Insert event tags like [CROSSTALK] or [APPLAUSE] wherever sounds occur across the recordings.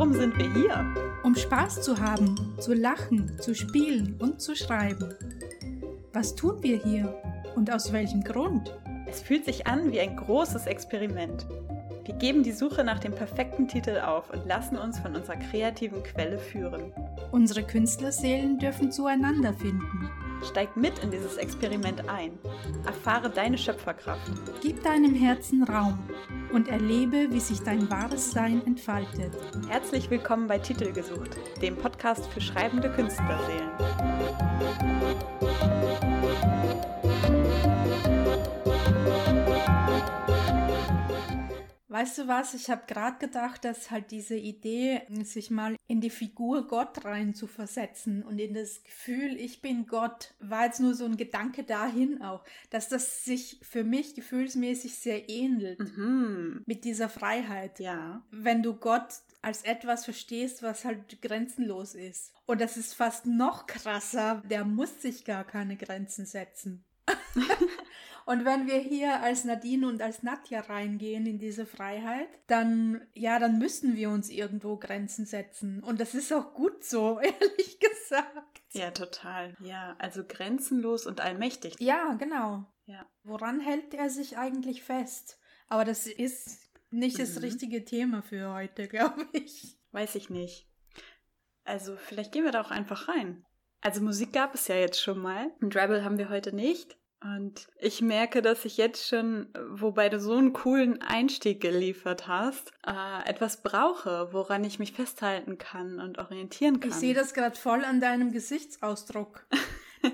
Warum sind wir hier? Um Spaß zu haben, zu lachen, zu spielen und zu schreiben. Was tun wir hier und aus welchem Grund? Es fühlt sich an wie ein großes Experiment. Wir geben die Suche nach dem perfekten Titel auf und lassen uns von unserer kreativen Quelle führen. Unsere Künstlerseelen dürfen zueinander finden. Steig mit in dieses Experiment ein. Erfahre deine Schöpferkraft. Gib deinem Herzen Raum und erlebe, wie sich dein wahres Sein entfaltet. Herzlich willkommen bei Titel gesucht, dem Podcast für schreibende Künstlerseelen. Weißt du was? Ich habe gerade gedacht, dass halt diese Idee, sich mal in die Figur Gott rein zu versetzen und in das Gefühl, ich bin Gott, war jetzt nur so ein Gedanke dahin auch, dass das sich für mich gefühlsmäßig sehr ähnelt Mhm. mit dieser Freiheit. Ja. Wenn du Gott als etwas verstehst, was halt grenzenlos ist. Und das ist fast noch krasser, der muss sich gar keine Grenzen setzen. [LAUGHS] Und wenn wir hier als Nadine und als Nadja reingehen in diese Freiheit, dann, ja, dann müssen wir uns irgendwo Grenzen setzen. Und das ist auch gut so, [LAUGHS] ehrlich gesagt. Ja, total. Ja, also grenzenlos und allmächtig. Ja, genau. Ja. Woran hält er sich eigentlich fest? Aber das ist nicht das Mhm. richtige Thema für heute, [LAUGHS] glaube ich. Weiß ich nicht. Also, vielleicht gehen wir da auch einfach rein. Also, Musik gab es ja jetzt schon mal. Ein Drabble haben wir heute nicht. Und ich merke, dass ich jetzt schon, wobei du so einen coolen Einstieg geliefert hast, äh, etwas brauche, woran ich mich festhalten kann und orientieren kann. Ich sehe das gerade voll an deinem Gesichtsausdruck. [LAUGHS]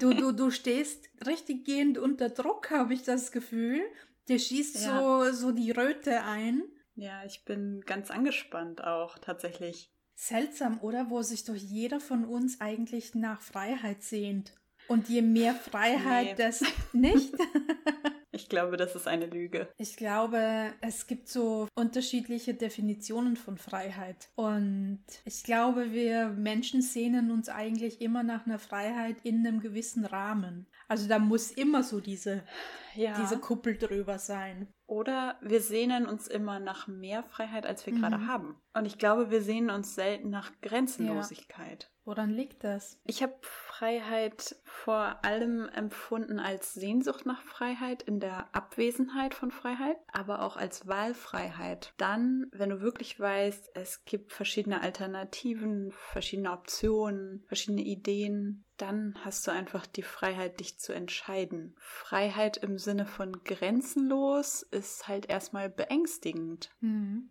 Du, du, du stehst richtig gehend unter Druck, habe ich das Gefühl. Dir schießt Ja. so, so die Röte ein. Ja, ich bin ganz angespannt auch, tatsächlich. Seltsam, oder? Wo sich doch jeder von uns eigentlich nach Freiheit sehnt. Und je mehr Freiheit, Nee. das nicht. [LAUGHS] [LAUGHS] Ich glaube, das ist eine Lüge. Ich glaube, es gibt so unterschiedliche Definitionen von Freiheit. Und ich glaube, wir Menschen sehnen uns eigentlich immer nach einer Freiheit in einem gewissen Rahmen. Also da muss immer so diese, Ja. diese Kuppel drüber sein. Oder wir sehnen uns immer nach mehr Freiheit, als wir Mhm. gerade haben. Und ich glaube, wir sehnen uns selten nach Grenzenlosigkeit. Woran liegt das? Ich habe Freiheit vor allem empfunden als Sehnsucht nach Freiheit in der Abwesenheit von Freiheit, aber auch als Wahlfreiheit. Dann, wenn du wirklich weißt, es gibt verschiedene Alternativen, verschiedene Optionen, verschiedene Ideen, dann hast du einfach die Freiheit, dich zu entscheiden. Freiheit im Sinne von grenzenlos ist halt erstmal beängstigend. Hm.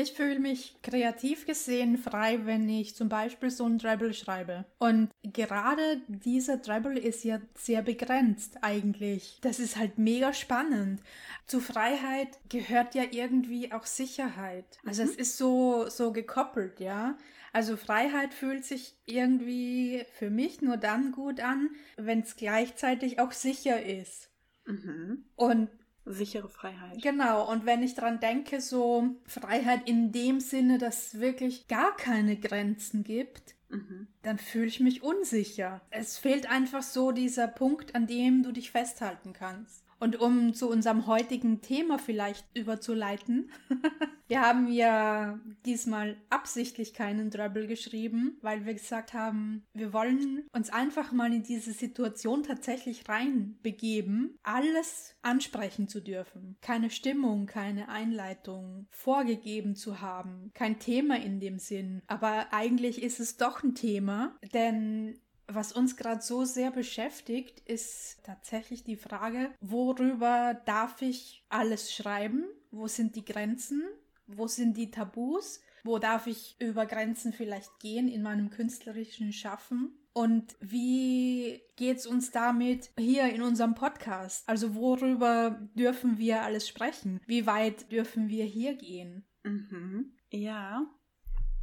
Ich fühle mich kreativ gesehen frei, wenn ich zum Beispiel so ein Treble schreibe. Und gerade dieser Treble ist ja sehr begrenzt eigentlich. Das ist halt mega spannend. Zu Freiheit gehört ja irgendwie auch Sicherheit. Also es ist so, so gekoppelt, ja. Also Freiheit fühlt sich irgendwie für mich nur dann gut an, wenn es gleichzeitig auch sicher ist. Mhm. Und Sichere Freiheit. Genau, und wenn ich dran denke, so Freiheit in dem Sinne, dass es wirklich gar keine Grenzen gibt, Mhm. dann fühle ich mich unsicher. Es fehlt einfach so dieser Punkt, an dem du dich festhalten kannst. Und um zu unserem heutigen Thema vielleicht überzuleiten, [LAUGHS] wir haben ja diesmal absichtlich keinen Trouble geschrieben, weil wir gesagt haben, wir wollen uns einfach mal in diese Situation tatsächlich reinbegeben, alles ansprechen zu dürfen. Keine Stimmung, keine Einleitung vorgegeben zu haben, kein Thema in dem Sinn. Aber eigentlich ist es doch ein Thema, denn was uns gerade so sehr beschäftigt, ist tatsächlich die Frage, worüber darf ich alles schreiben? Wo sind die Grenzen? Wo sind die Tabus? Wo darf ich über Grenzen vielleicht gehen in meinem künstlerischen Schaffen? Und wie geht's uns damit hier in unserem Podcast? Also worüber dürfen wir alles sprechen? Wie weit dürfen wir hier gehen? Mhm. Ja.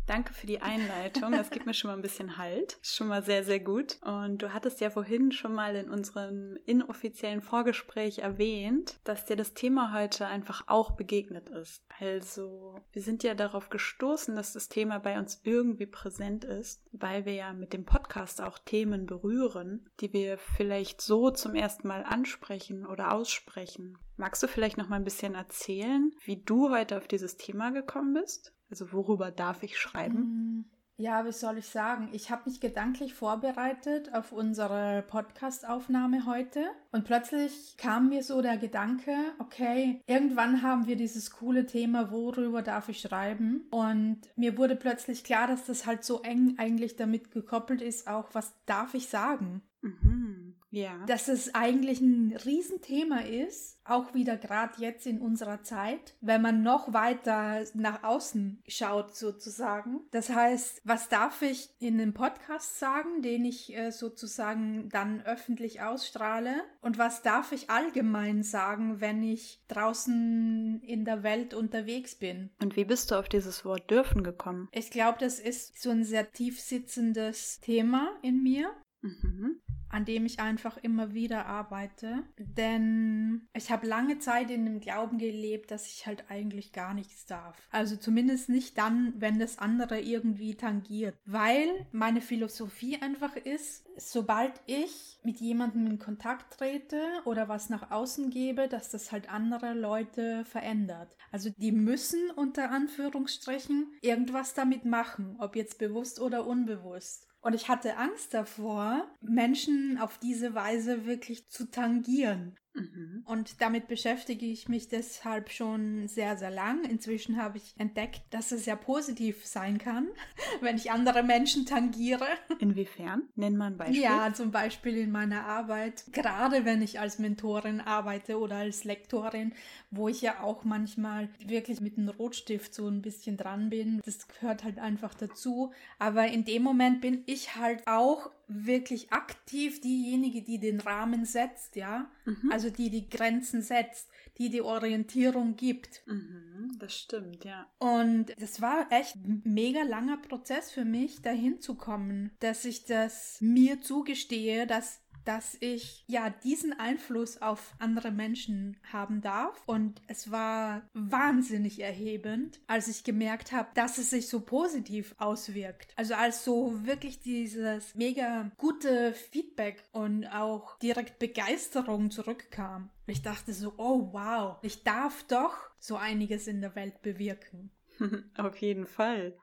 Danke für die Einleitung. Das gibt mir schon mal ein bisschen Halt. Ist schon mal sehr, sehr gut. Und du hattest ja vorhin schon mal in unserem inoffiziellen Vorgespräch erwähnt, dass dir das Thema heute einfach auch begegnet ist. Also, wir sind ja darauf gestoßen, dass das Thema bei uns irgendwie präsent ist, weil wir ja mit dem Podcast auch Themen berühren, die wir vielleicht so zum ersten Mal ansprechen oder aussprechen. Magst du vielleicht noch mal ein bisschen erzählen, wie du heute auf dieses Thema gekommen bist? Also worüber darf ich schreiben? Mm, ja, wie soll ich sagen? Ich habe mich gedanklich vorbereitet auf unsere Podcast-Aufnahme heute und plötzlich kam mir so der Gedanke, okay, irgendwann haben wir dieses coole Thema, worüber darf ich schreiben? Und mir wurde plötzlich klar, dass das halt so eng eigentlich damit gekoppelt ist, auch was darf ich sagen? Mhm. Ja. Dass es eigentlich ein Riesenthema ist, auch wieder gerade jetzt in unserer Zeit, wenn man noch weiter nach außen schaut sozusagen. Das heißt, was darf ich in einem Podcast sagen, den ich äh, sozusagen dann öffentlich ausstrahle? Und was darf ich allgemein sagen, wenn ich draußen in der Welt unterwegs bin? Und wie bist du auf dieses Wort dürfen gekommen? Ich glaube, das ist so ein sehr tief sitzendes Thema in mir. Mhm an dem ich einfach immer wieder arbeite. Denn ich habe lange Zeit in dem Glauben gelebt, dass ich halt eigentlich gar nichts darf. Also zumindest nicht dann, wenn das andere irgendwie tangiert. Weil meine Philosophie einfach ist, sobald ich mit jemandem in Kontakt trete oder was nach außen gebe, dass das halt andere Leute verändert. Also die müssen unter Anführungsstrichen irgendwas damit machen, ob jetzt bewusst oder unbewusst. Und ich hatte Angst davor, Menschen auf diese Weise wirklich zu tangieren. Mhm. Und damit beschäftige ich mich deshalb schon sehr, sehr lang. Inzwischen habe ich entdeckt, dass es sehr positiv sein kann, [LAUGHS] wenn ich andere Menschen tangiere. Inwiefern? Nenn mal ein Beispiel. Ja, zum Beispiel in meiner Arbeit, gerade wenn ich als Mentorin arbeite oder als Lektorin, wo ich ja auch manchmal wirklich mit einem Rotstift so ein bisschen dran bin. Das gehört halt einfach dazu. Aber in dem Moment bin ich halt auch wirklich aktiv diejenige, die den Rahmen setzt, ja. Mhm. Also die die Grenzen setzt, die die Orientierung gibt. Mhm, das stimmt, ja. Und das war echt ein mega langer Prozess für mich, dahin zu kommen, dass ich das mir zugestehe, dass dass ich ja diesen Einfluss auf andere Menschen haben darf. Und es war wahnsinnig erhebend, als ich gemerkt habe, dass es sich so positiv auswirkt. Also als so wirklich dieses mega gute Feedback und auch direkt Begeisterung zurückkam. Ich dachte so, oh wow, ich darf doch so einiges in der Welt bewirken. [LAUGHS] auf jeden Fall.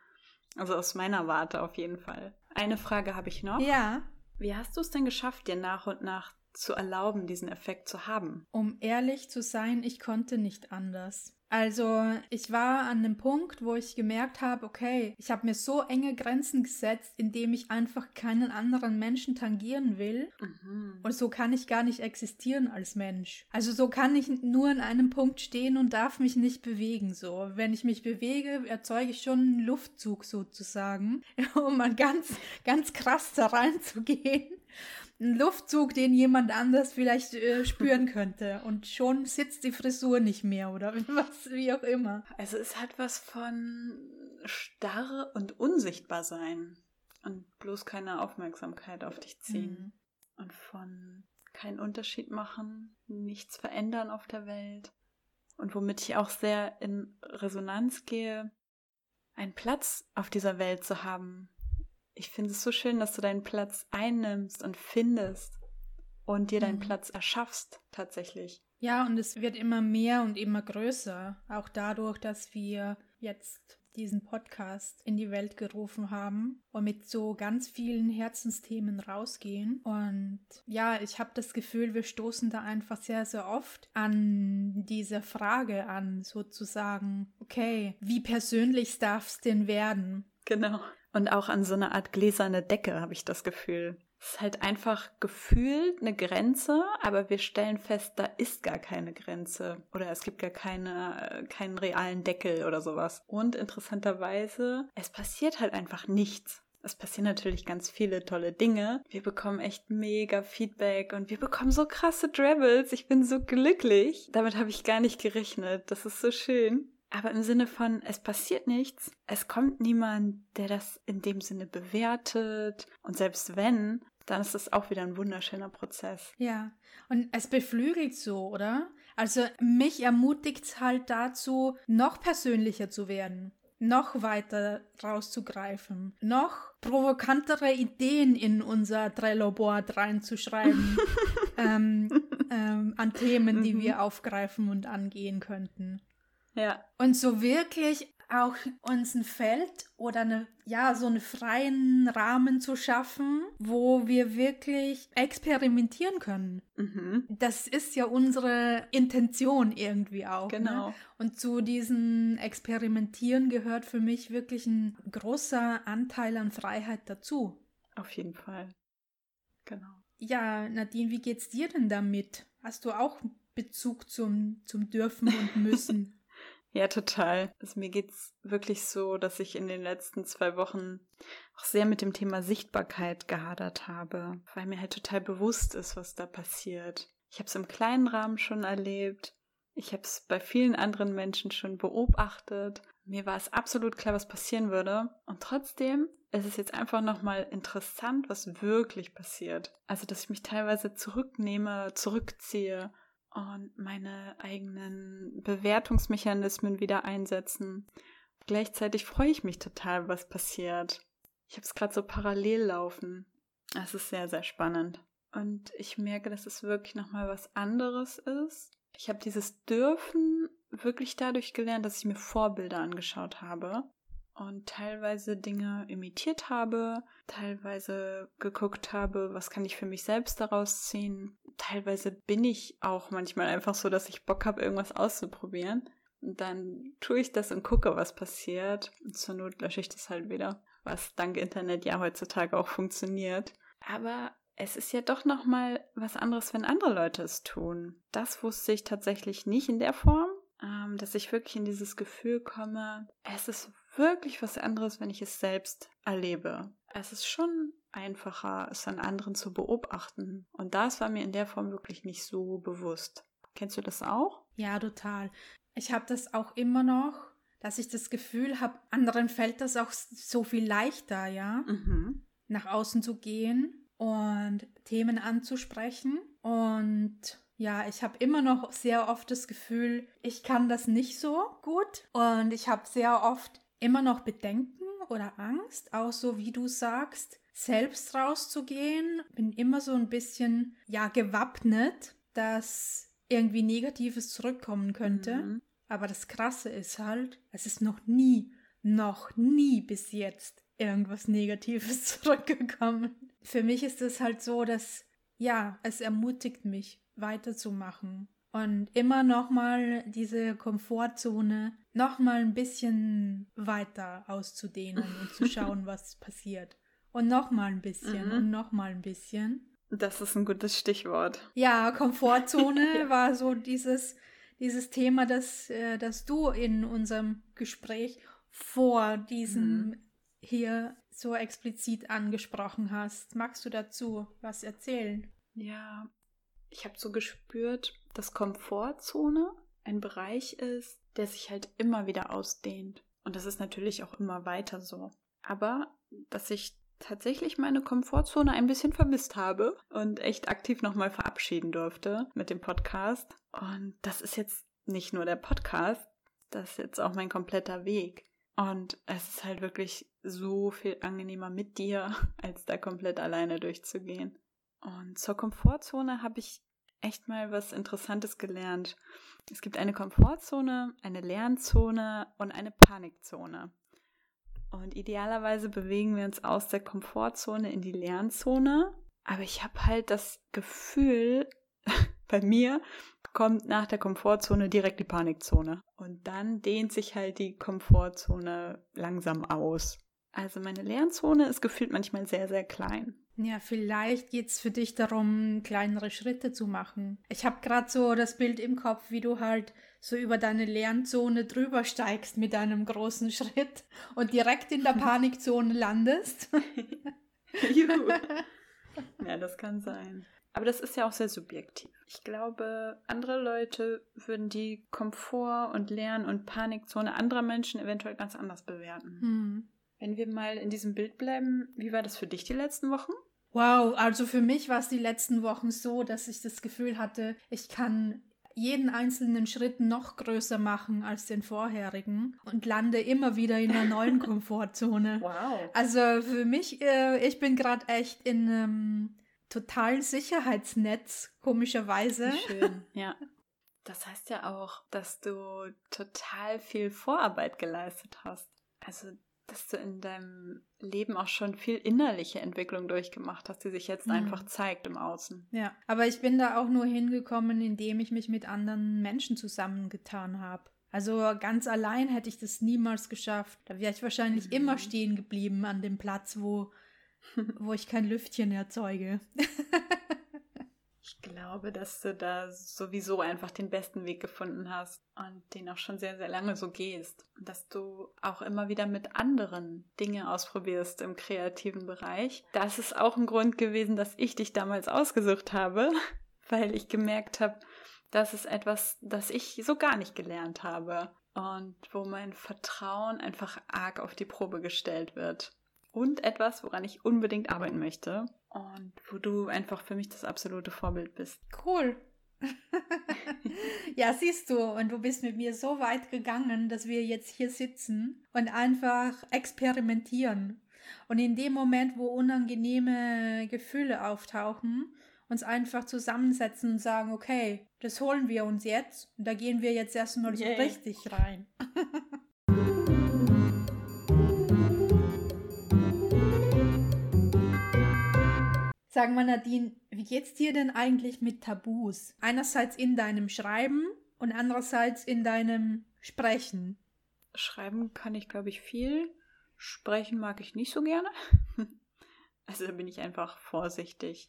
Also aus meiner Warte auf jeden Fall. Eine Frage habe ich noch. Ja. Wie hast du es denn geschafft, dir nach und nach zu erlauben, diesen Effekt zu haben? Um ehrlich zu sein, ich konnte nicht anders. Also ich war an dem Punkt, wo ich gemerkt habe, okay, ich habe mir so enge Grenzen gesetzt, indem ich einfach keinen anderen Menschen tangieren will. Mhm. Und so kann ich gar nicht existieren als Mensch. Also so kann ich nur an einem Punkt stehen und darf mich nicht bewegen. So, wenn ich mich bewege, erzeuge ich schon einen Luftzug sozusagen, [LAUGHS] um mal ganz, ganz krass da reinzugehen ein Luftzug, den jemand anders vielleicht äh, spüren könnte. Und schon sitzt die Frisur nicht mehr oder [LAUGHS] was, wie auch immer. Also es hat was von starr und unsichtbar sein und bloß keine Aufmerksamkeit auf dich ziehen. Mhm. Und von keinen Unterschied machen, nichts verändern auf der Welt. Und womit ich auch sehr in Resonanz gehe, einen Platz auf dieser Welt zu haben, ich finde es so schön, dass du deinen Platz einnimmst und findest und dir deinen Mhm. Platz erschaffst tatsächlich. Ja, und es wird immer mehr und immer größer. Auch dadurch, dass wir jetzt diesen Podcast in die Welt gerufen haben und mit so ganz vielen Herzensthemen rausgehen. Und ja, ich habe das Gefühl, wir stoßen da einfach sehr, sehr oft an diese Frage an, sozusagen, okay, wie persönlich darf es denn werden? Genau. Und auch an so eine Art gläserne Decke habe ich das Gefühl. Es ist halt einfach gefühlt eine Grenze, aber wir stellen fest, da ist gar keine Grenze oder es gibt gar keine, äh, keinen realen Deckel oder sowas. Und interessanterweise, es passiert halt einfach nichts. Es passieren natürlich ganz viele tolle Dinge. Wir bekommen echt mega Feedback und wir bekommen so krasse Travels. Ich bin so glücklich. Damit habe ich gar nicht gerechnet. Das ist so schön. Aber im Sinne von, es passiert nichts, es kommt niemand, der das in dem Sinne bewertet. Und selbst wenn, dann ist es auch wieder ein wunderschöner Prozess. Ja, und es beflügelt so, oder? Also mich ermutigt es halt dazu, noch persönlicher zu werden, noch weiter rauszugreifen, noch provokantere Ideen in unser Trello-Board reinzuschreiben [LAUGHS] ähm, ähm, an Themen, die Mhm. wir aufgreifen und angehen könnten. Ja. Und so wirklich auch uns ein Feld oder eine, ja, so einen freien Rahmen zu schaffen, wo wir wirklich experimentieren können. Mhm. Das ist ja unsere Intention irgendwie auch. Ne? Genau. Ne? Und zu diesem Experimentieren gehört für mich wirklich ein großer Anteil an Freiheit dazu. Auf jeden Fall. Genau. Ja, Nadine, wie geht's dir denn damit? Hast du auch Bezug zum, zum Dürfen und Müssen? [LAUGHS] Ja, total. Also mir geht's wirklich so, dass ich in den letzten zwei Wochen auch sehr mit dem Thema Sichtbarkeit gehadert habe, weil mir halt total bewusst ist, was da passiert. Ich habe es im kleinen Rahmen schon erlebt. Ich habe es bei vielen anderen Menschen schon beobachtet. Mir war es absolut klar, was passieren würde. Und trotzdem ist es jetzt einfach nochmal interessant, was wirklich passiert. Also, dass ich mich teilweise zurücknehme, zurückziehe und meine eigenen Bewertungsmechanismen wieder einsetzen. Gleichzeitig freue ich mich total, was passiert. Ich habe es gerade so parallel laufen. Es ist sehr, sehr spannend. Und ich merke, dass es wirklich nochmal was anderes ist. Ich habe dieses Dürfen wirklich dadurch gelernt, dass ich mir Vorbilder angeschaut habe und teilweise Dinge imitiert habe, teilweise geguckt habe, was kann ich für mich selbst daraus ziehen. Teilweise bin ich auch manchmal einfach so, dass ich Bock habe, irgendwas auszuprobieren. Und dann tue ich das und gucke, was passiert. Und zur Not lösche ich das halt wieder, was dank Internet ja heutzutage auch funktioniert. Aber es ist ja doch noch mal was anderes, wenn andere Leute es tun. Das wusste ich tatsächlich nicht in der Form, ähm, dass ich wirklich in dieses Gefühl komme, es ist wirklich was anderes, wenn ich es selbst erlebe. Es ist schon einfacher, es an anderen zu beobachten. Und das war mir in der Form wirklich nicht so bewusst. Kennst du das auch? Ja, total. Ich habe das auch immer noch, dass ich das Gefühl habe, anderen fällt das auch so viel leichter, ja, mhm. nach außen zu gehen und Themen anzusprechen. Und ja, ich habe immer noch sehr oft das Gefühl, ich kann das nicht so gut. Und ich habe sehr oft immer noch Bedenken oder Angst, auch so wie du sagst, selbst rauszugehen. Bin immer so ein bisschen, ja, gewappnet, dass irgendwie Negatives zurückkommen könnte. Mhm. Aber das Krasse ist halt, es ist noch nie, noch nie bis jetzt irgendwas Negatives [LAUGHS] zurückgekommen. Für mich ist es halt so, dass, ja, es ermutigt mich weiterzumachen und immer noch mal diese Komfortzone noch mal ein bisschen weiter auszudehnen und zu [LAUGHS] schauen, was passiert. Und noch mal ein bisschen mhm. und noch mal ein bisschen. Das ist ein gutes Stichwort. Ja, Komfortzone [LAUGHS] war so dieses, dieses Thema, das, äh, das du in unserem Gespräch vor diesem mhm. hier so explizit angesprochen hast. Magst du dazu was erzählen? Ja, ich habe so gespürt, dass Komfortzone ein Bereich ist, der sich halt immer wieder ausdehnt. Und das ist natürlich auch immer weiter so. Aber dass ich tatsächlich meine Komfortzone ein bisschen vermisst habe und echt aktiv nochmal verabschieden durfte mit dem Podcast. Und das ist jetzt nicht nur der Podcast, das ist jetzt auch mein kompletter Weg. Und es ist halt wirklich so viel angenehmer mit dir, [LAUGHS] als da komplett alleine durchzugehen. Und zur Komfortzone habe ich echt mal was Interessantes gelernt. Es gibt eine Komfortzone, eine Lernzone und eine Panikzone. Und idealerweise bewegen wir uns aus der Komfortzone in die Lernzone. Aber ich habe halt das Gefühl, [LAUGHS] bei mir kommt nach der Komfortzone direkt die Panikzone. Und dann dehnt sich halt die Komfortzone langsam aus. Also meine Lernzone ist gefühlt manchmal sehr, sehr klein. Ja, vielleicht geht es für dich darum, kleinere Schritte zu machen. Ich habe gerade so das Bild im Kopf, wie du halt so über deine Lernzone drüber steigst mit einem großen Schritt und direkt in der [LAUGHS] Panikzone landest. [LAUGHS] Juhu. [LAUGHS] ja, das kann sein. Aber das ist ja auch sehr subjektiv. Ich glaube, andere Leute würden die Komfort- und Lern- und Panikzone anderer Menschen eventuell ganz anders bewerten. Hm. Wenn wir mal in diesem Bild bleiben, wie war das für dich die letzten Wochen? Wow, also für mich war es die letzten Wochen so, dass ich das Gefühl hatte, ich kann jeden einzelnen Schritt noch größer machen als den vorherigen und lande immer wieder in einer neuen [LAUGHS] Komfortzone. Wow. Also für mich, äh, ich bin gerade echt in einem totalen Sicherheitsnetz, komischerweise. Schön, ja. Das heißt ja auch, dass du total viel Vorarbeit geleistet hast. Also, dass du in deinem Leben auch schon viel innerliche Entwicklung durchgemacht hast, die sich jetzt mhm. einfach zeigt im Außen. Ja, aber ich bin da auch nur hingekommen, indem ich mich mit anderen Menschen zusammengetan habe. Also ganz allein hätte ich das niemals geschafft. Da wäre ich wahrscheinlich mhm. immer stehen geblieben an dem Platz, wo, [LAUGHS] wo ich kein Lüftchen erzeuge. [LAUGHS] ich glaube, dass du da sowieso einfach den besten Weg gefunden hast und den auch schon sehr, sehr lange so gehst. Und dass du auch immer wieder mit anderen Dinge ausprobierst im kreativen Bereich. Das ist auch ein Grund gewesen, dass ich dich damals ausgesucht habe, [LAUGHS] weil ich gemerkt habe, das ist etwas, das ich so gar nicht gelernt habe und wo mein Vertrauen einfach arg auf die Probe gestellt wird. Und etwas, woran ich unbedingt arbeiten möchte und wo du einfach für mich das absolute Vorbild bist. Cool. [LAUGHS] ja, siehst du, und du bist mit mir so weit gegangen, dass wir jetzt hier sitzen und einfach experimentieren. Und in dem Moment, wo unangenehme Gefühle auftauchen, uns einfach zusammensetzen und sagen, okay, das holen wir uns jetzt und da gehen wir jetzt erstmal so richtig rein. [LAUGHS] Sag mal, Nadine, wie geht's dir denn eigentlich mit Tabus? Einerseits in deinem Schreiben und andererseits in deinem Sprechen. Schreiben kann ich, glaube ich, viel. Sprechen mag ich nicht so gerne. [LAUGHS] Also bin ich einfach vorsichtig.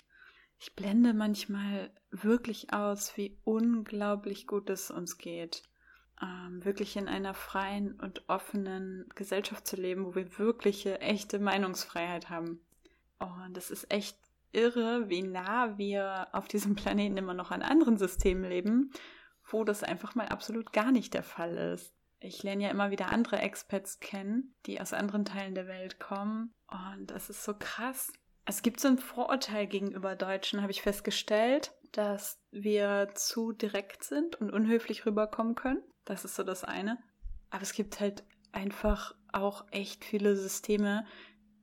Ich blende manchmal wirklich aus, wie unglaublich gut es uns geht. Ähm, wirklich in einer freien und offenen Gesellschaft zu leben, wo wir wirkliche, echte Meinungsfreiheit haben. Und es ist echt irre, wie nah wir auf diesem Planeten immer noch an anderen Systemen leben, wo das einfach mal absolut gar nicht der Fall ist. Ich lerne ja immer wieder andere Experts kennen, die aus anderen Teilen der Welt kommen. Und das ist so krass, es gibt so ein Vorurteil gegenüber Deutschen, habe ich festgestellt, dass wir zu direkt sind und unhöflich rüberkommen können. Das ist so das eine. Aber es gibt halt einfach auch echt viele Systeme,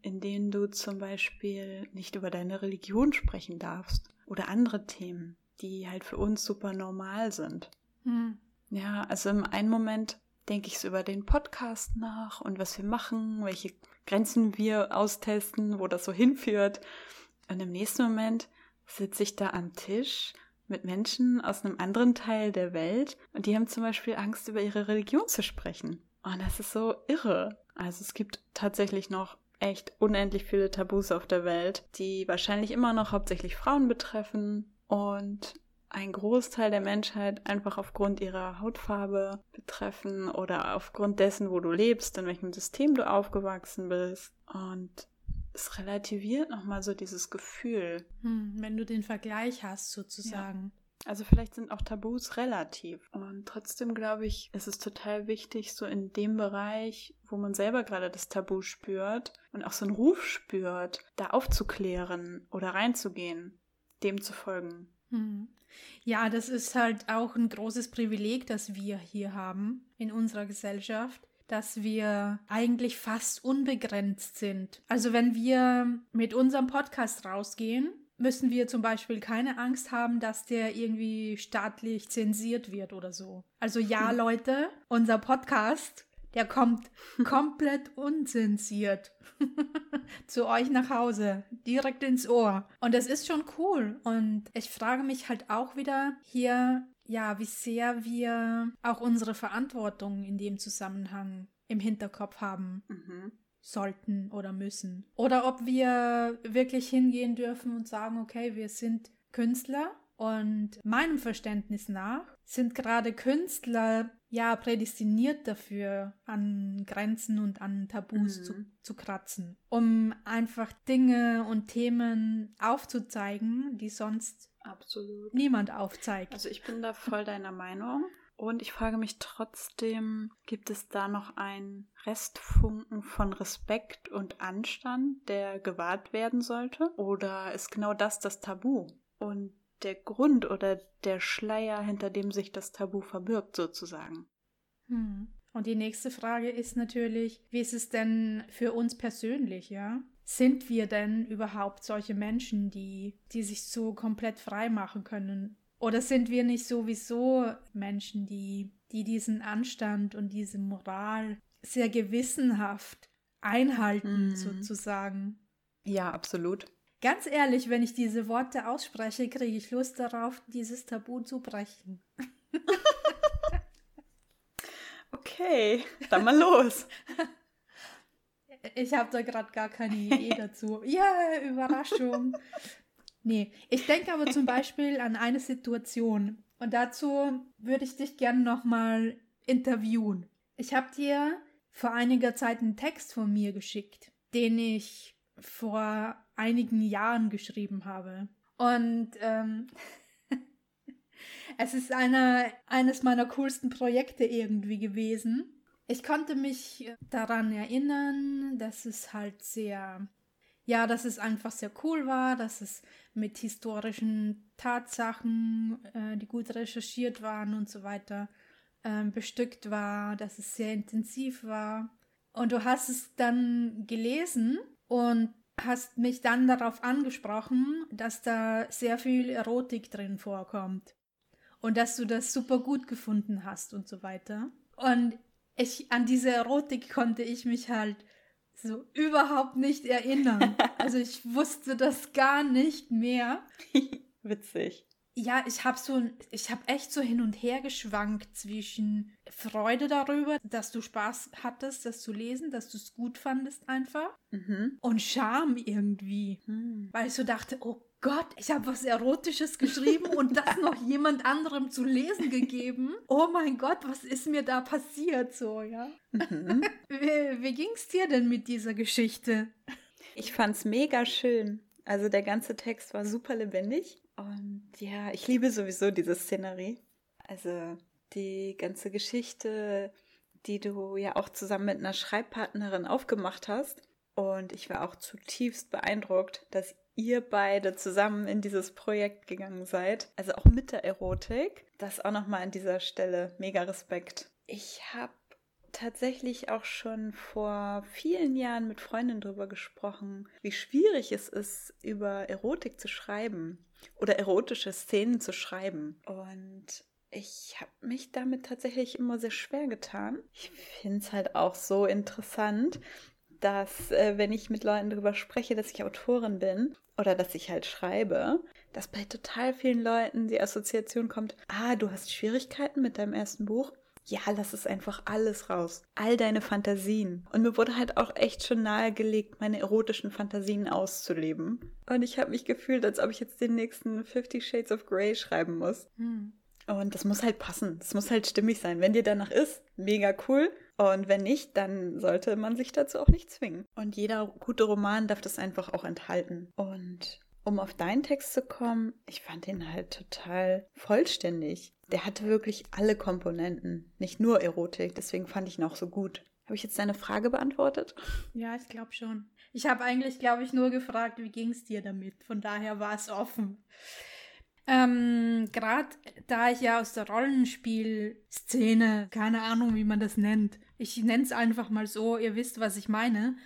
in denen du zum Beispiel nicht über deine Religion sprechen darfst oder andere Themen, die halt für uns super normal sind. Hm. Ja, also im einen Moment denke ich so über den Podcast nach und was wir machen, welche Grenzen wir austesten, wo das so hinführt. Und im nächsten Moment sitze ich da am Tisch mit Menschen aus einem anderen Teil der Welt und die haben zum Beispiel Angst, über ihre Religion zu sprechen. Und das ist so irre. Also es gibt tatsächlich noch echt unendlich viele Tabus auf der Welt, die wahrscheinlich immer noch hauptsächlich Frauen betreffen. Und ein Großteil der Menschheit einfach aufgrund ihrer Hautfarbe betreffen oder aufgrund dessen, wo du lebst, in welchem System du aufgewachsen bist. Und es relativiert nochmal so dieses Gefühl. Hm, wenn du den Vergleich hast, sozusagen. Also vielleicht sind auch Tabus relativ. Und trotzdem glaube ich, ist es total wichtig, so in dem Bereich, wo man selber gerade das Tabu spürt und auch so einen Ruf spürt, da aufzuklären oder reinzugehen, dem zu folgen. Hm. Ja, das ist halt auch ein großes Privileg, das wir hier haben in unserer Gesellschaft, dass wir eigentlich fast unbegrenzt sind. Also wenn wir mit unserem Podcast rausgehen, müssen wir zum Beispiel keine Angst haben, dass der irgendwie staatlich zensiert wird oder so. Also ja, hm. Leute, unser Podcast der kommt [LAUGHS] komplett unzensiert [LAUGHS] zu euch nach Hause, direkt ins Ohr. Und das ist schon cool. Und ich frage mich halt auch wieder hier, ja, wie sehr wir auch unsere Verantwortung in dem Zusammenhang im Hinterkopf haben. Mhm. Sollten oder müssen. Oder ob wir wirklich hingehen dürfen und sagen, okay, wir sind Künstler und meinem Verständnis nach sind gerade Künstler ja prädestiniert dafür, an Grenzen und an Tabus mhm. zu, zu kratzen, um einfach Dinge und Themen aufzuzeigen, die sonst Absolut. niemand aufzeigt. Also ich bin da voll deiner Meinung. Und ich frage mich trotzdem, gibt es da noch einen Restfunken von Respekt und Anstand, der gewahrt werden sollte? Oder ist genau das das Tabu? Und der Grund oder der Schleier, hinter dem sich das Tabu verbirgt, sozusagen. Hm. Und die nächste Frage ist natürlich, wie ist es denn für uns persönlich, ja? Sind wir denn überhaupt solche Menschen, die, die sich so komplett frei machen können Oder sind wir nicht sowieso Menschen, die, die diesen Anstand und diese Moral sehr gewissenhaft einhalten, mhm. sozusagen? Ja, absolut. Ganz ehrlich, wenn ich diese Worte ausspreche, kriege ich Lust darauf, dieses Tabu zu brechen. [LAUGHS] okay, dann mal los. [LAUGHS] Ich habe da gerade gar keine Idee dazu. Ja, Überraschung. [LAUGHS] Nee, ich denke aber zum [LAUGHS] Beispiel an eine Situation. Und dazu würde ich dich gerne nochmal interviewen. Ich habe dir vor einiger Zeit einen Text von mir geschickt, den ich vor einigen Jahren geschrieben habe. Und ähm, [LAUGHS] es ist eine, eines meiner coolsten Projekte irgendwie gewesen. Ich konnte mich daran erinnern, dass es halt sehr, ja, dass es einfach sehr cool war, dass es mit historischen Tatsachen, äh, die gut recherchiert waren und so weiter, äh, bestückt war, dass es sehr intensiv war. Und du hast es dann gelesen und hast mich dann darauf angesprochen, dass da sehr viel Erotik drin vorkommt und dass du das super gut gefunden hast und so weiter. Und ich, an diese Erotik konnte ich mich halt so überhaupt nicht erinnern. [LAUGHS] Also ich wusste das gar nicht mehr. [LAUGHS] Witzig ja, ich habe so, ich habe echt so hin und her geschwankt zwischen Freude darüber, dass du Spaß hattest, das zu lesen, dass du es gut fandest einfach mhm. und Scham irgendwie, mhm. weil ich so dachte, oh Gott, ich habe was Erotisches geschrieben und [LAUGHS] das noch jemand anderem zu lesen gegeben. Oh mein Gott, was ist mir da passiert so, ja? Mhm. [LAUGHS] Wie, wie ging's dir denn mit dieser Geschichte? Ich fand's mega schön. Also der ganze Text war super lebendig und ja, ich liebe sowieso diese Szenerie. Also die ganze Geschichte, die du ja auch zusammen mit einer Schreibpartnerin aufgemacht hast. Und ich war auch zutiefst beeindruckt, dass ihr beide zusammen in dieses Projekt gegangen seid. Also auch mit der Erotik. Das auch nochmal an dieser Stelle mega Respekt. Ich habe tatsächlich auch schon vor vielen Jahren mit Freundinnen darüber gesprochen, wie schwierig es ist, über Erotik zu schreiben oder erotische Szenen zu schreiben. Und ich habe mich damit tatsächlich immer sehr schwer getan. Ich finde es halt auch so interessant, dass äh, wenn ich mit Leuten darüber spreche, dass ich Autorin bin oder dass ich halt schreibe, dass bei total vielen Leuten die Assoziation kommt, ah, du hast Schwierigkeiten mit deinem ersten Buch ja, lass es einfach alles raus. All deine Fantasien. Und mir wurde halt auch echt schon nahegelegt, meine erotischen Fantasien auszuleben. Und ich habe mich gefühlt, als ob ich jetzt den nächsten Fifty Shades of Grey schreiben muss. Hm. Und das muss halt passen. Das muss halt stimmig sein. Wenn dir danach ist, mega cool. Und wenn nicht, dann sollte man sich dazu auch nicht zwingen. Und jeder gute Roman darf das einfach auch enthalten. Und um auf deinen Text zu kommen, ich fand ihn halt total vollständig der hatte wirklich alle Komponenten, nicht nur Erotik. Deswegen fand ich ihn auch so gut. Habe ich jetzt deine Frage beantwortet? Ja, ich glaube schon. Ich habe eigentlich, glaube ich, nur gefragt, wie ging es dir damit? Von daher war es offen. Ähm, Gerade da ich ja aus der Rollenspielszene, keine Ahnung, wie man das nennt, ich nenne es einfach mal so, ihr wisst, was ich meine,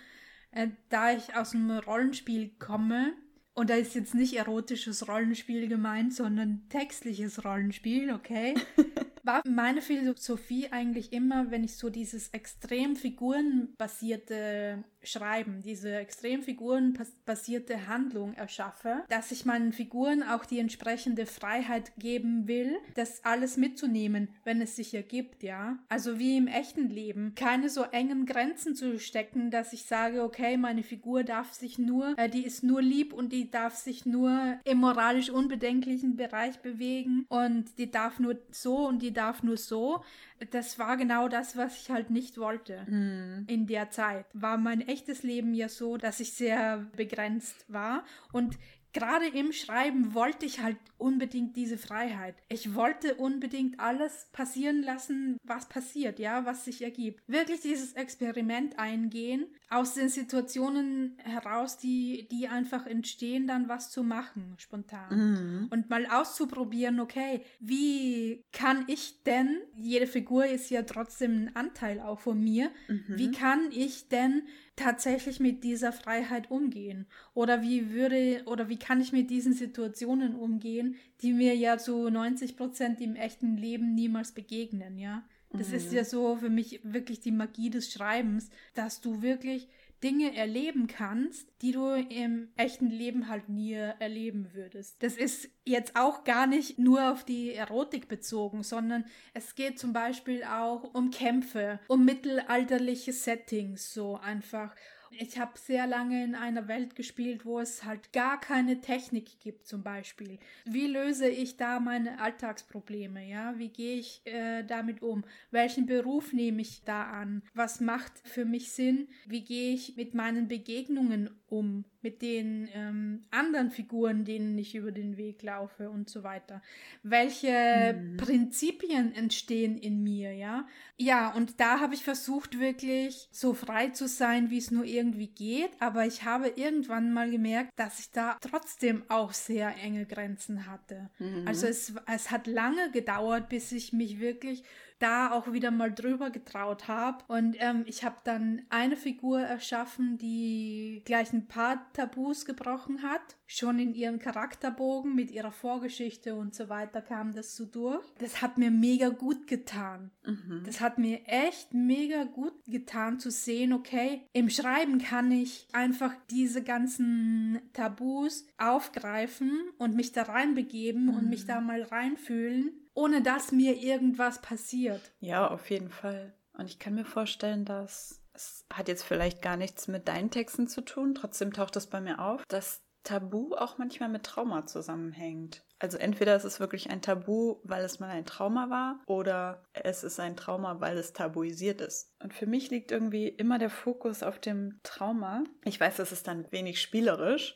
äh, da ich aus dem Rollenspiel komme, und da ist jetzt nicht erotisches Rollenspiel gemeint, sondern textliches Rollenspiel, okay? [LAUGHS] War meine Philosophie eigentlich immer, wenn ich so dieses extrem figurenbasierte Schreiben, diese extrem figurenbasierte Handlung erschaffe, dass ich meinen Figuren auch die entsprechende Freiheit geben will, das alles mitzunehmen, wenn es sich ergibt, ja. Also wie im echten Leben, keine so engen Grenzen zu stecken, dass ich sage, okay, meine Figur darf sich nur, äh, die ist nur lieb und die darf sich nur im moralisch unbedenklichen Bereich bewegen und die darf nur so und die darf nur so das war genau das, was ich halt nicht wollte mhm. in der Zeit. War mein echtes Leben ja so, dass ich sehr begrenzt war und gerade im Schreiben wollte ich halt unbedingt diese Freiheit. Ich wollte unbedingt alles passieren lassen, was passiert, ja, was sich ergibt. Wirklich dieses Experiment eingehen, aus den Situationen heraus, die, die einfach entstehen, dann was zu machen, spontan. Mhm. Und mal auszuprobieren, okay, wie kann ich denn, jede Figur ist ja trotzdem ein Anteil auch von mir, mhm. wie kann ich denn tatsächlich mit dieser Freiheit umgehen? Oder wie würde, oder wie kann ich mit diesen Situationen umgehen, die mir ja zu 90 Prozent im echten Leben niemals begegnen, ja. Das mhm. ist ja so für mich wirklich die Magie des Schreibens, dass du wirklich Dinge erleben kannst, die du im echten Leben halt nie erleben würdest. Das ist jetzt auch gar nicht nur auf die Erotik bezogen, sondern es geht zum Beispiel auch um Kämpfe, um mittelalterliche Settings, so einfach ich habe sehr lange in einer Welt gespielt, wo es halt gar keine Technik gibt, zum Beispiel. Wie löse ich da meine Alltagsprobleme? Ja, wie gehe ich äh, damit um? Welchen Beruf nehme ich da an? Was macht für mich Sinn? Wie gehe ich mit meinen Begegnungen um? Mit den ähm, anderen Figuren, denen ich über den Weg laufe und so weiter. Welche mhm. Prinzipien entstehen in mir? Ja, ja, und da habe ich versucht, wirklich so frei zu sein, wie es nur irgendwie geht. Aber ich habe irgendwann mal gemerkt, dass ich da trotzdem auch sehr enge Grenzen hatte. Mhm. Also es, es hat lange gedauert, bis ich mich wirklich da auch wieder mal drüber getraut habe. Und ähm, ich habe dann eine Figur erschaffen, die gleich ein paar Tabus gebrochen hat. Schon in ihrem Charakterbogen mit ihrer Vorgeschichte und so weiter kam das so durch. Das hat mir mega gut getan. Mhm. Das hat mir echt mega gut getan zu sehen, okay, im Schreiben kann ich einfach diese ganzen Tabus aufgreifen und mich da reinbegeben mhm. und mich mhm. da mal reinfühlen ohne dass mir irgendwas passiert. Ja, auf jeden Fall. Und ich kann mir vorstellen, dass es hat jetzt vielleicht gar nichts mit deinen Texten zu tun, trotzdem taucht es bei mir auf, dass Tabu auch manchmal mit Trauma zusammenhängt. Also entweder ist es wirklich ein Tabu, weil es mal ein Trauma war, oder es ist ein Trauma, weil es tabuisiert ist. Und für mich liegt irgendwie immer der Fokus auf dem Trauma. Ich weiß, das ist dann wenig spielerisch,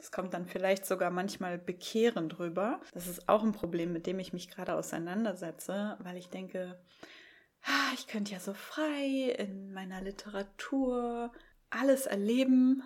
es kommt dann vielleicht sogar manchmal bekehrend rüber. Das ist auch ein Problem, mit dem ich mich gerade auseinandersetze, weil ich denke, ah, ich könnte ja so frei in meiner Literatur alles erleben,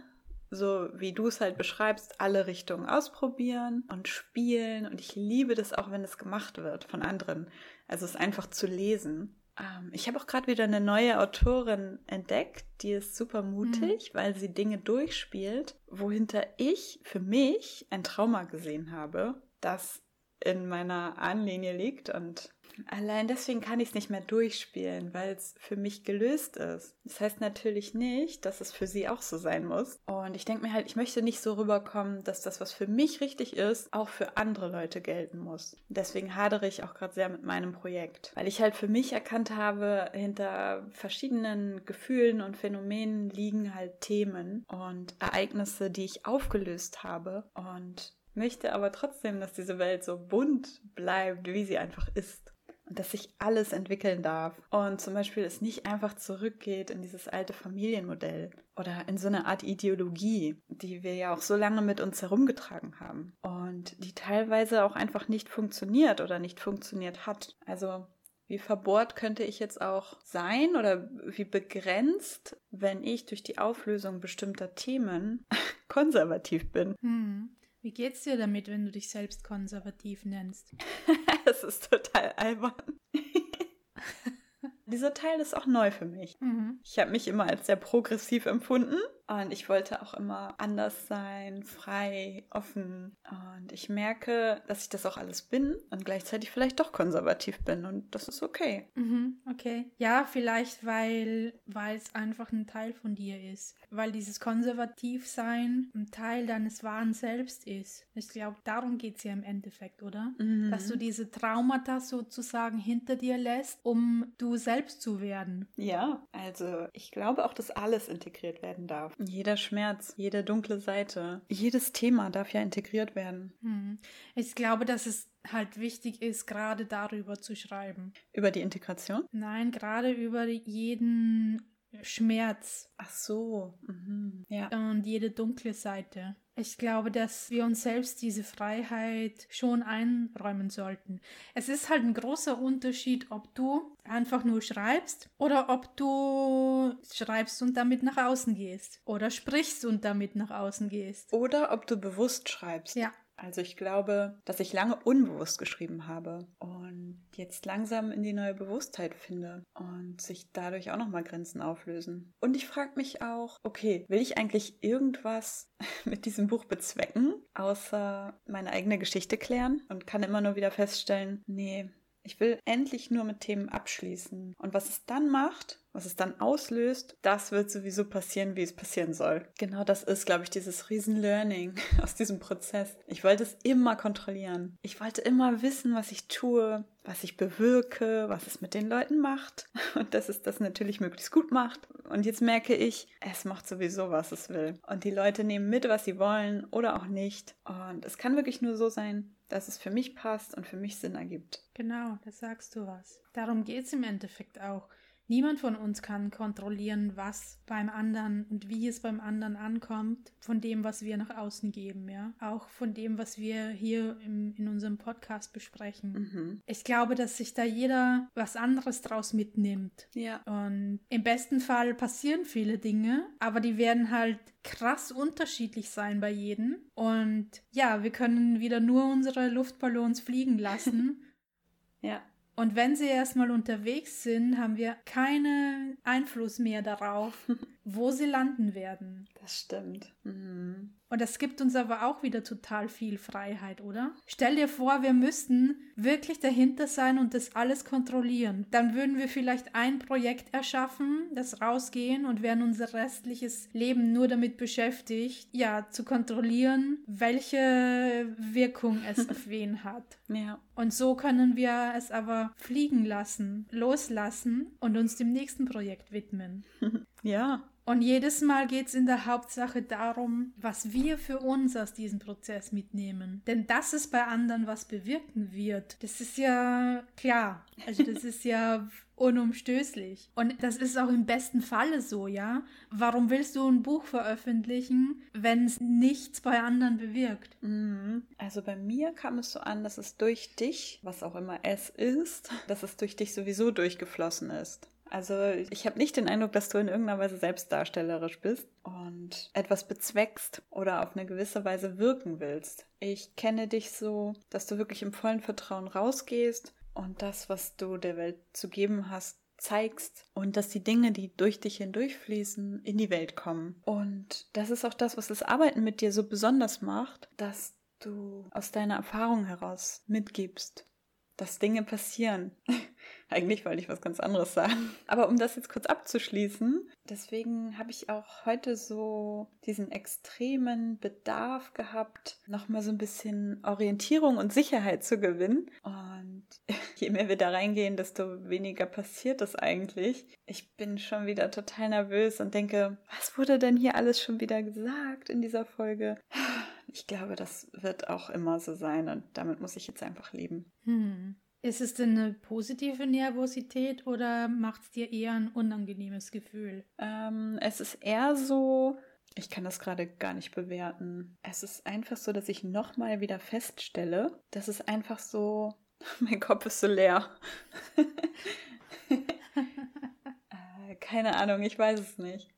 so wie du es halt beschreibst, alle Richtungen ausprobieren und spielen. Und ich liebe das auch, wenn es gemacht wird von anderen. Also es einfach zu lesen. Ähm, ich habe auch gerade wieder eine neue Autorin entdeckt, die ist super mutig, mhm. weil sie Dinge durchspielt, wohinter ich für mich ein Trauma gesehen habe, das in meiner Ahnenlinie liegt und Allein deswegen kann ich es nicht mehr durchspielen, weil es für mich gelöst ist. Das heißt natürlich nicht, dass es für sie auch so sein muss. Und ich denke mir halt, ich möchte nicht so rüberkommen, dass das, was für mich richtig ist, auch für andere Leute gelten muss. Deswegen hadere ich auch gerade sehr mit meinem Projekt, weil ich halt für mich erkannt habe, hinter verschiedenen Gefühlen und Phänomenen liegen halt Themen und Ereignisse, die ich aufgelöst habe und möchte aber trotzdem, dass diese Welt so bunt bleibt, wie sie einfach ist und dass sich alles entwickeln darf. Und zum Beispiel es nicht einfach zurückgeht in dieses alte Familienmodell oder in so eine Art Ideologie, die wir ja auch so lange mit uns herumgetragen haben und die teilweise auch einfach nicht funktioniert oder nicht funktioniert hat. Also wie verbohrt könnte ich jetzt auch sein oder wie begrenzt, wenn ich durch die Auflösung bestimmter Themen [LAUGHS] konservativ bin? Hm. Wie geht's dir damit, wenn du dich selbst konservativ nennst? [LAUGHS] das ist total albern. [LAUGHS] Dieser Teil ist auch neu für mich. Mhm. Ich habe mich immer als sehr progressiv empfunden und ich wollte auch immer anders sein, frei, offen. Und ich merke, dass ich das auch alles bin und gleichzeitig vielleicht doch konservativ bin. Und das ist okay. Mhm, okay. Ja, vielleicht, weil, es einfach ein Teil von dir ist. Weil dieses Konservativsein ein Teil deines wahren Selbst ist. Ich glaube, darum geht es ja im Endeffekt, oder? Mhm. Dass du diese Traumata sozusagen hinter dir lässt, um du selbst zu werden. Ja, also ich glaube auch, dass alles integriert werden darf. Jeder Schmerz, jede dunkle Seite, jedes Thema darf ja integriert werden. Hm. Ich glaube, dass es halt wichtig ist, gerade darüber zu schreiben. Über die Integration? Nein, gerade über jeden Schmerz. Ach so. Mhm. Ja. Und jede dunkle Seite. Ich glaube, dass wir uns selbst diese Freiheit schon einräumen sollten. Es ist halt ein großer Unterschied, ob du einfach nur schreibst oder ob du schreibst und damit nach außen gehst oder sprichst und damit nach außen gehst. Oder ob du bewusst schreibst. Ja. Also ich glaube, dass ich lange unbewusst geschrieben habe und jetzt langsam in die neue Bewusstheit finde und sich dadurch auch nochmal Grenzen auflösen. Und ich frage mich auch, okay, will ich eigentlich irgendwas [LAUGHS] mit diesem Buch bezwecken, außer meine eigene Geschichte klären und kann immer nur wieder feststellen, nee, ich will endlich nur mit Themen abschließen. Und was es dann macht, was es dann auslöst, das wird sowieso passieren, wie es passieren soll. Genau das ist, glaube ich, dieses Riesen-Learning [LAUGHS] aus diesem Prozess. Ich wollte es immer kontrollieren. Ich wollte immer wissen, was ich tue, was ich bewirke, was es mit den Leuten macht [LAUGHS] und dass es das natürlich möglichst gut macht. Und jetzt merke ich, es macht sowieso, was es will. Und die Leute nehmen mit, was sie wollen oder auch nicht. Und es kann wirklich nur so sein, dass es für mich passt und für mich Sinn ergibt. Genau, da sagst du was. Darum geht es im Endeffekt auch. Niemand von uns kann kontrollieren, was beim anderen und wie es beim anderen ankommt, von dem, was wir nach außen geben, ja. Auch von dem, was wir hier im, in unserem Podcast besprechen. Mhm. Ich glaube, dass sich da jeder was anderes draus mitnimmt. Ja. Und im besten Fall passieren viele Dinge, aber die werden halt krass unterschiedlich sein bei jedem. Und ja, wir können wieder nur unsere Luftballons fliegen lassen. [LAUGHS] ja. Und wenn sie erstmal unterwegs sind, haben wir keinen Einfluss mehr darauf, [LAUGHS] wo sie landen werden. Das stimmt. Mhm. Und das gibt uns aber auch wieder total viel Freiheit, oder? Stell dir vor, wir müssten wirklich dahinter sein und das alles kontrollieren. Dann würden wir vielleicht ein Projekt erschaffen, das rausgehen und wären unser restliches Leben nur damit beschäftigt, ja, zu kontrollieren, welche Wirkung es [LAUGHS] auf wen hat. Ja. Und so können wir es aber fliegen lassen, loslassen und uns dem nächsten Projekt widmen. [LAUGHS] ja. Und jedes Mal geht es in der Hauptsache darum, was wir für uns aus diesem Prozess mitnehmen. Denn dass es bei anderen was bewirken wird, das ist ja klar. Also das ist ja unumstößlich. Und das ist auch im besten Falle so, ja. Warum willst du ein Buch veröffentlichen, wenn es nichts bei anderen bewirkt? Mhm. Also bei mir kam es so an, dass es durch dich, was auch immer es ist, dass es durch dich sowieso durchgeflossen ist. Also ich habe nicht den Eindruck, dass du in irgendeiner Weise selbstdarstellerisch bist und etwas bezweckst oder auf eine gewisse Weise wirken willst. Ich kenne dich so, dass du wirklich im vollen Vertrauen rausgehst und das, was du der Welt zu geben hast, zeigst und dass die Dinge, die durch dich hindurchfließen, in die Welt kommen. Und das ist auch das, was das Arbeiten mit dir so besonders macht, dass du aus deiner Erfahrung heraus mitgibst, dass Dinge passieren. [LAUGHS] Eigentlich wollte ich was ganz anderes sagen. Aber um das jetzt kurz abzuschließen, deswegen habe ich auch heute so diesen extremen Bedarf gehabt, nochmal so ein bisschen Orientierung und Sicherheit zu gewinnen. Und [LAUGHS] je mehr wir da reingehen, desto weniger passiert das eigentlich. Ich bin schon wieder total nervös und denke, was wurde denn hier alles schon wieder gesagt in dieser Folge? Ich glaube, das wird auch immer so sein und damit muss ich jetzt einfach leben. Hm. Ist es denn eine positive Nervosität oder macht es dir eher ein unangenehmes Gefühl? Ähm, es ist eher so, ich kann das gerade gar nicht bewerten. Es ist einfach so, dass ich nochmal wieder feststelle, dass es einfach so, [LAUGHS] mein Kopf ist so leer. [LAUGHS] äh, keine Ahnung, ich weiß es nicht.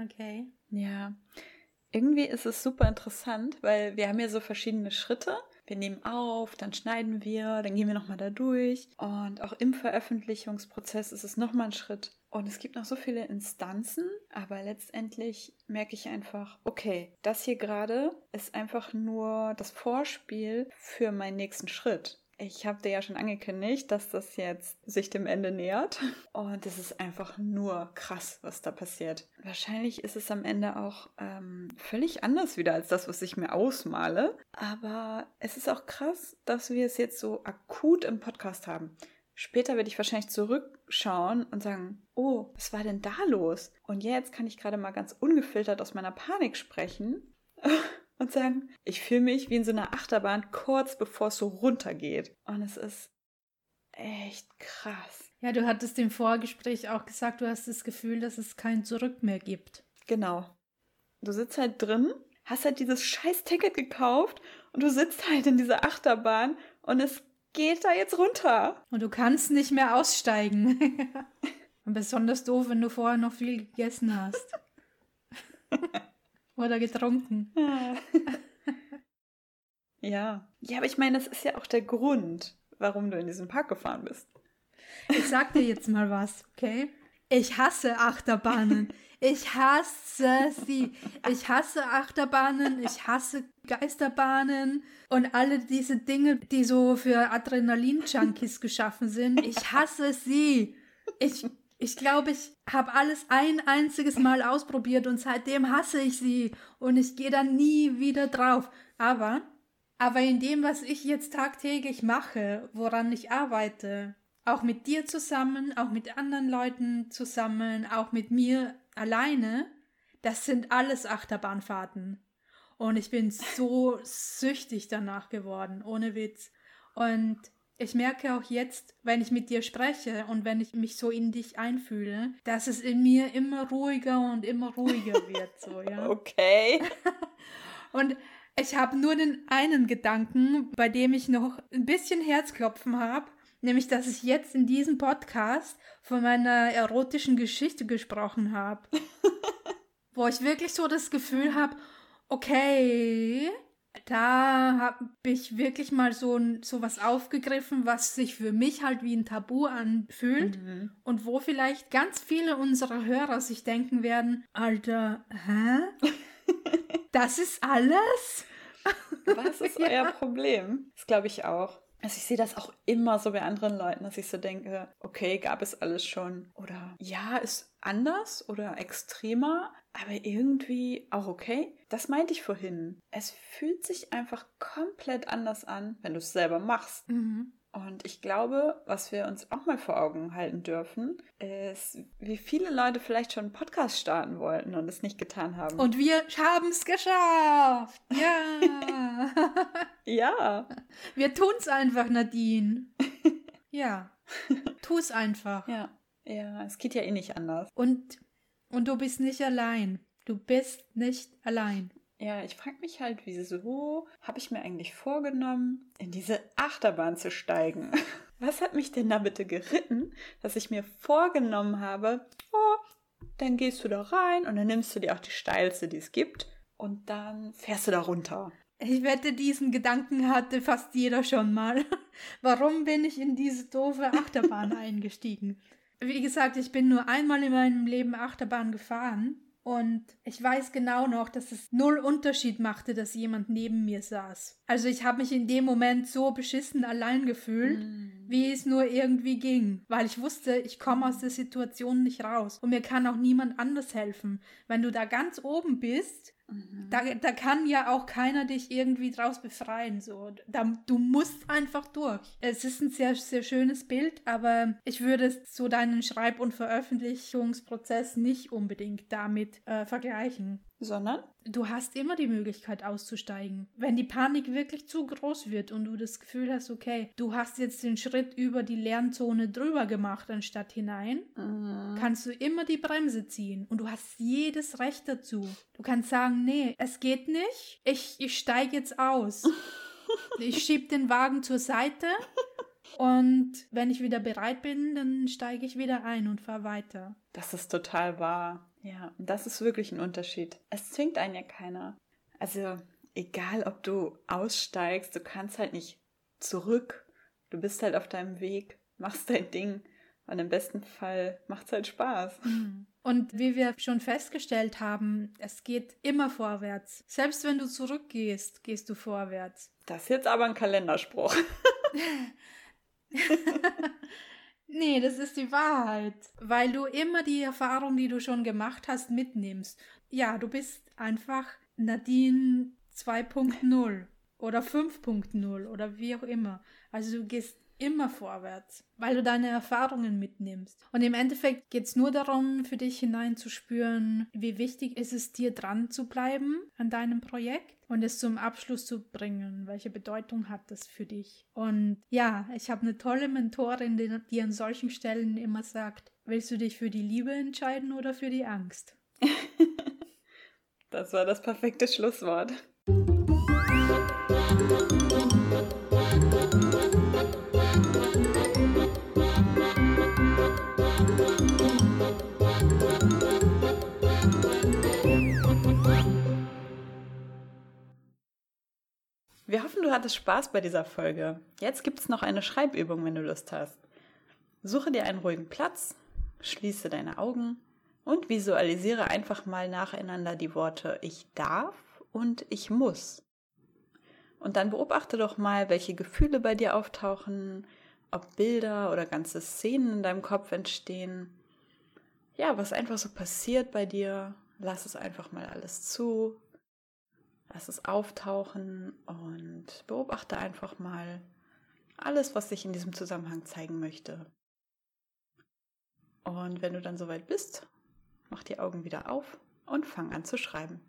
Okay. Ja. Irgendwie ist es super interessant, weil wir haben ja so verschiedene Schritte wir nehmen auf, dann schneiden wir, dann gehen wir nochmal da durch. Und auch im Veröffentlichungsprozess ist es nochmal ein Schritt. Und es gibt noch so viele Instanzen, aber letztendlich merke ich einfach, okay, das hier gerade ist einfach nur das Vorspiel für meinen nächsten Schritt. Ich habe dir ja schon angekündigt, dass das jetzt sich dem Ende nähert. Und es ist einfach nur krass, was da passiert. Wahrscheinlich ist es am Ende auch ähm, völlig anders wieder als das, was ich mir ausmale. Aber es ist auch krass, dass wir es jetzt so akut im Podcast haben. Später werde ich wahrscheinlich zurückschauen und sagen, oh, was war denn da los? Und jetzt kann ich gerade mal ganz ungefiltert aus meiner Panik sprechen [LAUGHS] und sagen, ich fühle mich wie in so einer Achterbahn kurz bevor es so runtergeht. Und es ist echt krass. Ja, du hattest im Vorgespräch auch gesagt, du hast das Gefühl, dass es kein Zurück mehr gibt. Genau. Du sitzt halt drin, hast halt dieses scheiß Ticket gekauft und du sitzt halt in dieser Achterbahn und es geht da jetzt runter. Und du kannst nicht mehr aussteigen. [LAUGHS] und besonders doof, wenn du vorher noch viel gegessen hast. [LAUGHS] Oder getrunken. [LAUGHS] Ja. Ja, aber ich meine, das ist ja auch der Grund, warum du in diesen Park gefahren bist. Ich sag dir jetzt mal was, okay? Ich hasse Achterbahnen. Ich hasse sie. Ich hasse Achterbahnen. Ich hasse Geisterbahnen und alle diese Dinge, die so für Adrenalin-Junkies geschaffen sind. Ich hasse sie. Ich, ich glaube, ich habe alles ein einziges Mal ausprobiert und seitdem hasse ich sie und ich gehe da nie wieder drauf. Aber, aber in dem, was ich jetzt tagtäglich mache, woran ich arbeite, auch mit dir zusammen, auch mit anderen Leuten zusammen, auch mit mir alleine, das sind alles Achterbahnfahrten. Und ich bin so süchtig danach geworden, ohne Witz. Und ich merke auch jetzt, wenn ich mit dir spreche und wenn ich mich so in dich einfühle, dass es in mir immer ruhiger und immer ruhiger [LAUGHS] wird, so, ja. Okay. [LAUGHS] und ich habe nur den einen Gedanken, bei dem ich noch ein bisschen Herzklopfen habe nämlich dass ich jetzt in diesem Podcast von meiner erotischen Geschichte gesprochen habe. [LAUGHS] wo ich wirklich so das Gefühl habe, okay, da habe ich wirklich mal so, so was aufgegriffen, was sich für mich halt wie ein Tabu anfühlt mhm. und wo vielleicht ganz viele unserer Hörer sich denken werden, Alter, hä? [LAUGHS] das ist alles? Was ist [LAUGHS] ja. euer Problem? Das glaube ich auch. Also ich sehe das auch immer so bei anderen Leuten, dass ich so denke, okay, gab es alles schon. Oder ja, ist anders oder extremer, aber irgendwie auch okay. Das meinte ich vorhin. Es fühlt sich einfach komplett anders an, wenn du es selber machst. Mhm. Und ich glaube, was wir uns auch mal vor Augen halten dürfen, ist, wie viele Leute vielleicht schon einen Podcast starten wollten und es nicht getan haben. Und wir haben es geschafft. Ja. [LAUGHS] ja. Wir tun es einfach, Nadine. [LAUGHS] ja. Tu es einfach. Ja. Ja, es geht ja eh nicht anders. Und, und du bist nicht allein. Du bist nicht allein. Ja, ich frage mich halt, wieso habe ich mir eigentlich vorgenommen, in diese Achterbahn zu steigen? [LAUGHS] Was hat mich denn da bitte geritten, dass ich mir vorgenommen habe, oh, dann gehst du da rein und dann nimmst du dir auch die steilste, die es gibt und dann fährst du da runter. Ich wette, diesen Gedanken hatte fast jeder schon mal. [LAUGHS] Warum bin ich in diese doofe Achterbahn [LAUGHS] eingestiegen? Wie gesagt, ich bin nur einmal in meinem Leben Achterbahn gefahren und ich weiß genau noch, dass es null Unterschied machte, dass jemand neben mir saß. Also ich habe mich in dem Moment so beschissen allein gefühlt, mm. wie es nur irgendwie ging, weil ich wusste, ich komme aus der Situation nicht raus und mir kann auch niemand anders helfen. Wenn du da ganz oben bist, Mhm. Da, da kann ja auch keiner dich irgendwie draus befreien. So. Da, du musst einfach durch. Es ist ein sehr, sehr schönes Bild, aber ich würde so deinen Schreib- und Veröffentlichungsprozess nicht unbedingt damit äh, vergleichen. Sondern? Du hast immer die Möglichkeit auszusteigen. Wenn die Panik wirklich zu groß wird und du das Gefühl hast, okay, du hast jetzt den Schritt über die Lernzone drüber gemacht anstatt hinein, mhm. kannst du immer die Bremse ziehen und du hast jedes Recht dazu. Du kannst sagen, nee, es geht nicht, ich, ich steige jetzt aus. [LAUGHS] ich schieb den Wagen zur Seite und wenn ich wieder bereit bin, dann steige ich wieder ein und fahre weiter. Das ist total wahr. Ja, das ist wirklich ein Unterschied. Es zwingt einen ja keiner. Also, egal ob du aussteigst, du kannst halt nicht zurück. Du bist halt auf deinem Weg, machst dein Ding. Und im besten Fall macht es halt Spaß. Mhm. Und wie wir schon festgestellt haben, es geht immer vorwärts. Selbst wenn du zurückgehst, gehst du vorwärts. Das ist jetzt aber ein Kalenderspruch. [LAUGHS] [LAUGHS] Nee, das ist die Wahrheit. Weil du immer die Erfahrung, die du schon gemacht hast, mitnimmst. Ja, du bist einfach Nadine 2.0 oder 5.0 oder wie auch immer. Also du gehst immer vorwärts, weil du deine Erfahrungen mitnimmst. Und im Endeffekt geht es nur darum, für dich hineinzuspüren, wie wichtig ist es dir dran zu bleiben an deinem Projekt und es zum Abschluss zu bringen. Welche Bedeutung hat das für dich? Und ja, ich habe eine tolle Mentorin, die, die an solchen Stellen immer sagt, willst du dich für die Liebe entscheiden oder für die Angst? [LAUGHS] das war das perfekte Schlusswort. Du hattest Spaß bei dieser Folge. Jetzt gibt es noch eine Schreibübung, wenn du Lust hast. Suche dir einen ruhigen Platz, schließe deine Augen und visualisiere einfach mal nacheinander die Worte ich darf und ich muss. Und dann beobachte doch mal, welche Gefühle bei dir auftauchen, ob Bilder oder ganze Szenen in deinem Kopf entstehen. Ja, was einfach so passiert bei dir. Lass es einfach mal alles zu. Lass es auftauchen und beobachte einfach mal alles, was sich in diesem Zusammenhang zeigen möchte. Und wenn du dann soweit bist, mach die Augen wieder auf und fang an zu schreiben.